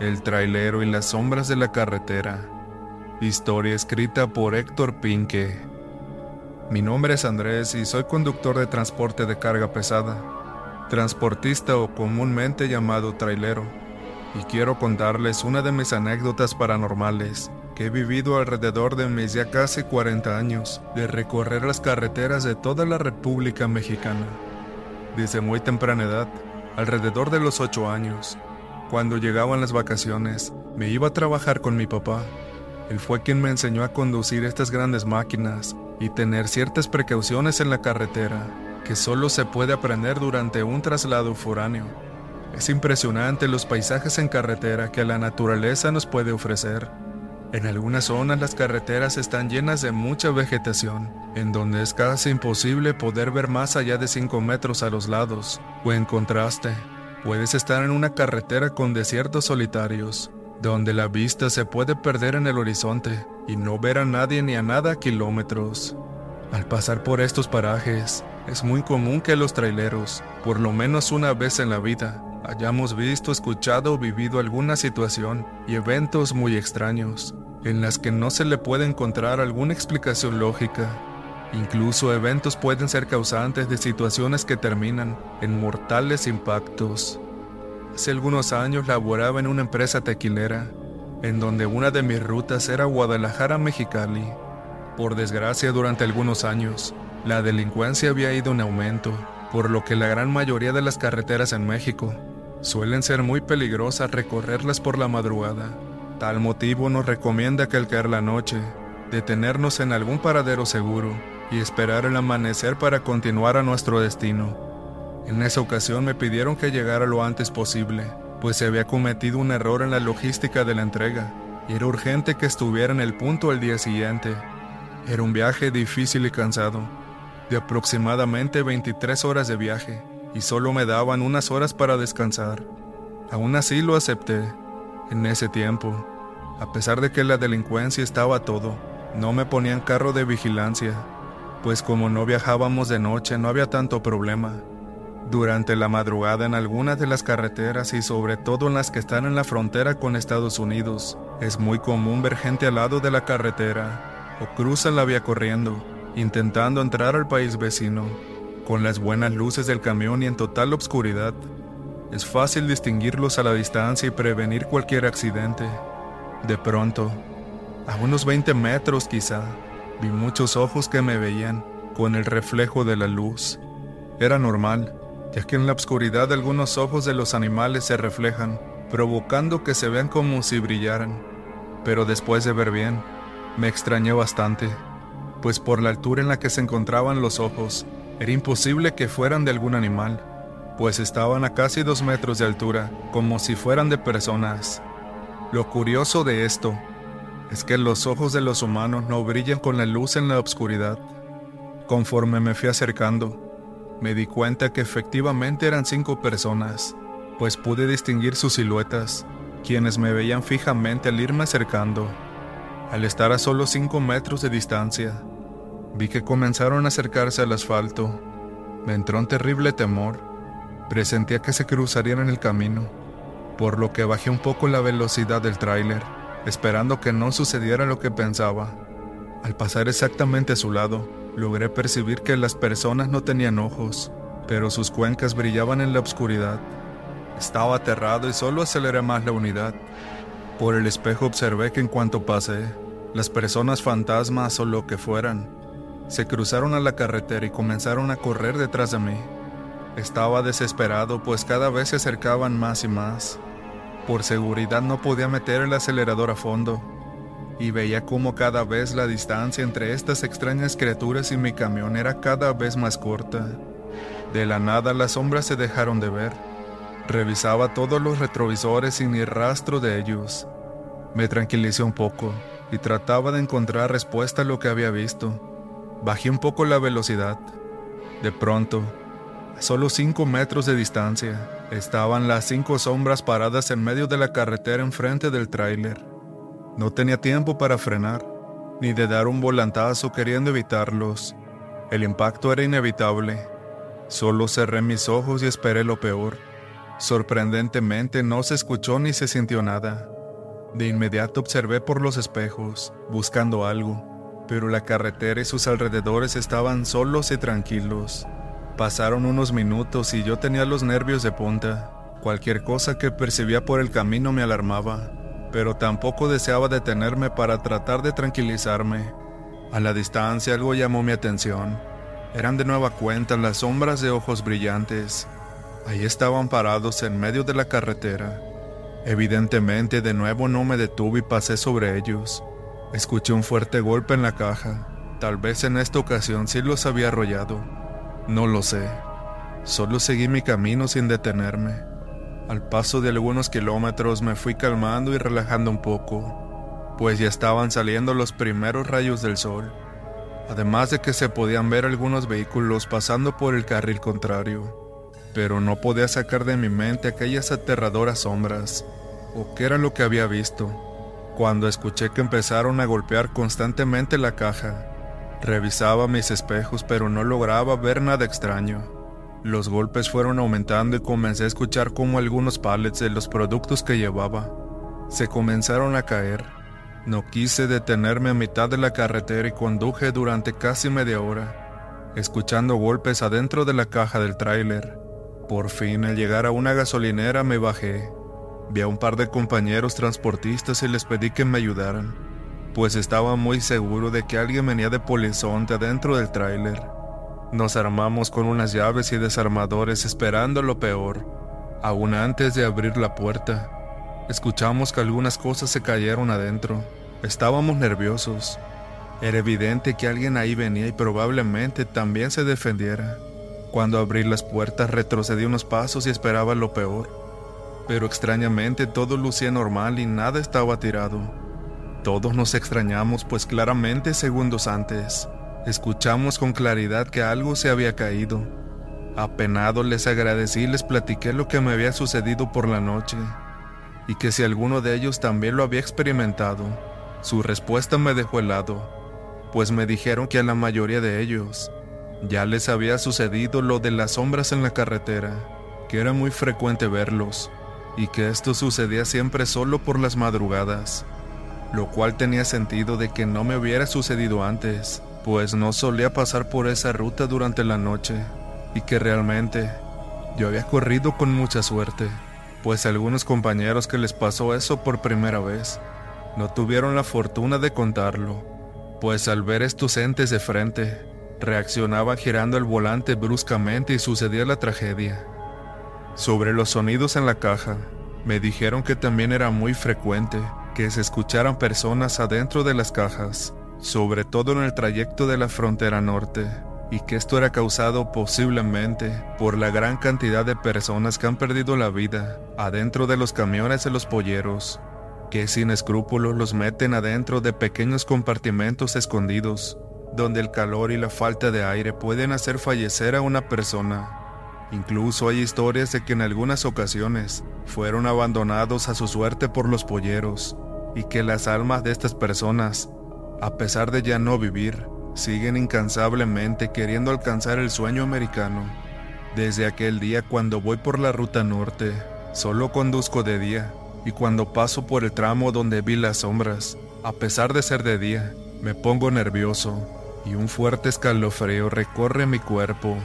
El trailero y las sombras de la carretera. Historia escrita por Héctor Pinque. Mi nombre es Andrés y soy conductor de transporte de carga pesada, transportista o comúnmente llamado trailero, y quiero contarles una de mis anécdotas paranormales que he vivido alrededor de mis ya casi 40 años de recorrer las carreteras de toda la República Mexicana. Desde muy temprana edad, alrededor de los 8 años, cuando llegaban las vacaciones, me iba a trabajar con mi papá. Él fue quien me enseñó a conducir estas grandes máquinas y tener ciertas precauciones en la carretera que solo se puede aprender durante un traslado foráneo. Es impresionante los paisajes en carretera que la naturaleza nos puede ofrecer. En algunas zonas las carreteras están llenas de mucha vegetación, en donde es casi imposible poder ver más allá de 5 metros a los lados, o en contraste, puedes estar en una carretera con desiertos solitarios, donde la vista se puede perder en el horizonte y no ver a nadie ni a nada kilómetros. Al pasar por estos parajes, es muy común que los traileros, por lo menos una vez en la vida, hayamos visto, escuchado o vivido alguna situación y eventos muy extraños, en las que no se le puede encontrar alguna explicación lógica. Incluso eventos pueden ser causantes de situaciones que terminan en mortales impactos. Hace algunos años laboraba en una empresa tequilera, en donde una de mis rutas era Guadalajara-Mexicali. Por desgracia, durante algunos años, la delincuencia había ido en aumento, por lo que la gran mayoría de las carreteras en México suelen ser muy peligrosas recorrerlas por la madrugada. Tal motivo nos recomienda que al caer la noche, detenernos en algún paradero seguro y esperar el amanecer para continuar a nuestro destino. En esa ocasión me pidieron que llegara lo antes posible, pues se había cometido un error en la logística de la entrega y era urgente que estuviera en el punto el día siguiente. Era un viaje difícil y cansado, de aproximadamente 23 horas de viaje, y solo me daban unas horas para descansar. Aún así lo acepté. En ese tiempo, a pesar de que la delincuencia estaba todo, no me ponían carro de vigilancia, pues como no viajábamos de noche no había tanto problema. Durante la madrugada en algunas de las carreteras y sobre todo en las que están en la frontera con Estados Unidos, es muy común ver gente al lado de la carretera o cruzan la vía corriendo, intentando entrar al país vecino, con las buenas luces del camión y en total obscuridad. Es fácil distinguirlos a la distancia y prevenir cualquier accidente. De pronto, a unos 20 metros quizá, vi muchos ojos que me veían con el reflejo de la luz. Era normal, ya que en la oscuridad algunos ojos de los animales se reflejan, provocando que se vean como si brillaran. Pero después de ver bien, me extrañé bastante, pues por la altura en la que se encontraban los ojos, era imposible que fueran de algún animal pues estaban a casi dos metros de altura, como si fueran de personas. Lo curioso de esto es que los ojos de los humanos no brillan con la luz en la oscuridad. Conforme me fui acercando, me di cuenta que efectivamente eran cinco personas, pues pude distinguir sus siluetas, quienes me veían fijamente al irme acercando. Al estar a solo cinco metros de distancia, vi que comenzaron a acercarse al asfalto. Me entró un terrible temor Presentía que se cruzarían en el camino, por lo que bajé un poco la velocidad del tráiler, esperando que no sucediera lo que pensaba. Al pasar exactamente a su lado, logré percibir que las personas no tenían ojos, pero sus cuencas brillaban en la oscuridad. Estaba aterrado y solo aceleré más la unidad. Por el espejo observé que en cuanto pasé, las personas fantasmas o lo que fueran, se cruzaron a la carretera y comenzaron a correr detrás de mí. Estaba desesperado pues cada vez se acercaban más y más. Por seguridad no podía meter el acelerador a fondo y veía cómo cada vez la distancia entre estas extrañas criaturas y mi camión era cada vez más corta. De la nada las sombras se dejaron de ver. Revisaba todos los retrovisores sin ni rastro de ellos. Me tranquilicé un poco y trataba de encontrar respuesta a lo que había visto. Bajé un poco la velocidad. De pronto, a solo cinco metros de distancia, estaban las cinco sombras paradas en medio de la carretera enfrente del tráiler. No tenía tiempo para frenar, ni de dar un volantazo queriendo evitarlos. El impacto era inevitable. Solo cerré mis ojos y esperé lo peor. Sorprendentemente no se escuchó ni se sintió nada. De inmediato observé por los espejos, buscando algo, pero la carretera y sus alrededores estaban solos y tranquilos. Pasaron unos minutos y yo tenía los nervios de punta. Cualquier cosa que percibía por el camino me alarmaba, pero tampoco deseaba detenerme para tratar de tranquilizarme. A la distancia algo llamó mi atención. Eran de nueva cuenta las sombras de ojos brillantes. Ahí estaban parados en medio de la carretera. Evidentemente de nuevo no me detuve y pasé sobre ellos. Escuché un fuerte golpe en la caja. Tal vez en esta ocasión sí los había arrollado. No lo sé. Solo seguí mi camino sin detenerme. Al paso de algunos kilómetros me fui calmando y relajando un poco, pues ya estaban saliendo los primeros rayos del sol además de que se podían ver algunos vehículos pasando por el carril contrario. Pero no podía sacar de mi mente aquellas aterradoras sombras, o qué era lo que había visto, cuando escuché que empezaron a golpear constantemente la caja. Revisaba mis espejos pero no lograba ver nada extraño. Los golpes fueron aumentando y comencé a escuchar cómo algunos pallets de los productos que llevaba se comenzaron a caer no quise detenerme a mitad de la carretera y conduje durante casi media hora, escuchando golpes adentro de la caja del tráiler. Por fin, al llegar a una gasolinera, me bajé. Vi a un par de compañeros transportistas y les pedí que me ayudaran, pues estaba muy seguro de que alguien venía de polizonte adentro del tráiler. Nos armamos con unas llaves y desarmadores esperando lo peor, aún antes de abrir la puerta. Escuchamos que algunas cosas se cayeron adentro. Estábamos nerviosos. Era evidente que alguien ahí venía y probablemente también se defendiera. Cuando abrí las puertas retrocedí unos pasos y esperaba lo peor. Pero extrañamente todo lucía normal y nada estaba tirado. Todos nos extrañamos pues claramente segundos antes escuchamos con claridad que algo se había caído. Apenado les agradecí y les platiqué lo que me había sucedido por la noche y que si alguno de ellos también lo había experimentado. Su respuesta me dejó helado, pues me dijeron que a la mayoría de ellos ya les había sucedido lo de las sombras en la carretera, que era muy frecuente verlos, y que esto sucedía siempre solo por las madrugadas, lo cual tenía sentido de que no me hubiera sucedido antes, pues no solía pasar por esa ruta durante la noche, y que realmente yo había corrido con mucha suerte pues algunos compañeros que les pasó eso por primera vez no tuvieron la fortuna de contarlo, pues al ver estos entes de frente, reaccionaban girando el volante bruscamente y sucedía la tragedia. Sobre los sonidos en la caja, me dijeron que también era muy frecuente que se escucharan personas adentro de las cajas, sobre todo en el trayecto de la frontera norte, y que esto era causado posiblemente por la gran cantidad de personas que han perdido la vida adentro de los camiones de los polleros, que sin escrúpulos los meten adentro de pequeños compartimentos escondidos, donde el calor y la falta de aire pueden hacer fallecer a una persona. Incluso hay historias de que en algunas ocasiones fueron abandonados a su suerte por los polleros, y que las almas de estas personas, a pesar de ya no vivir, siguen incansablemente queriendo alcanzar el sueño americano. Desde aquel día cuando voy por la ruta norte, solo conduzco de día, y cuando paso por el tramo donde vi las sombras, a pesar de ser de día, me pongo nervioso y un fuerte escalofrío recorre mi cuerpo.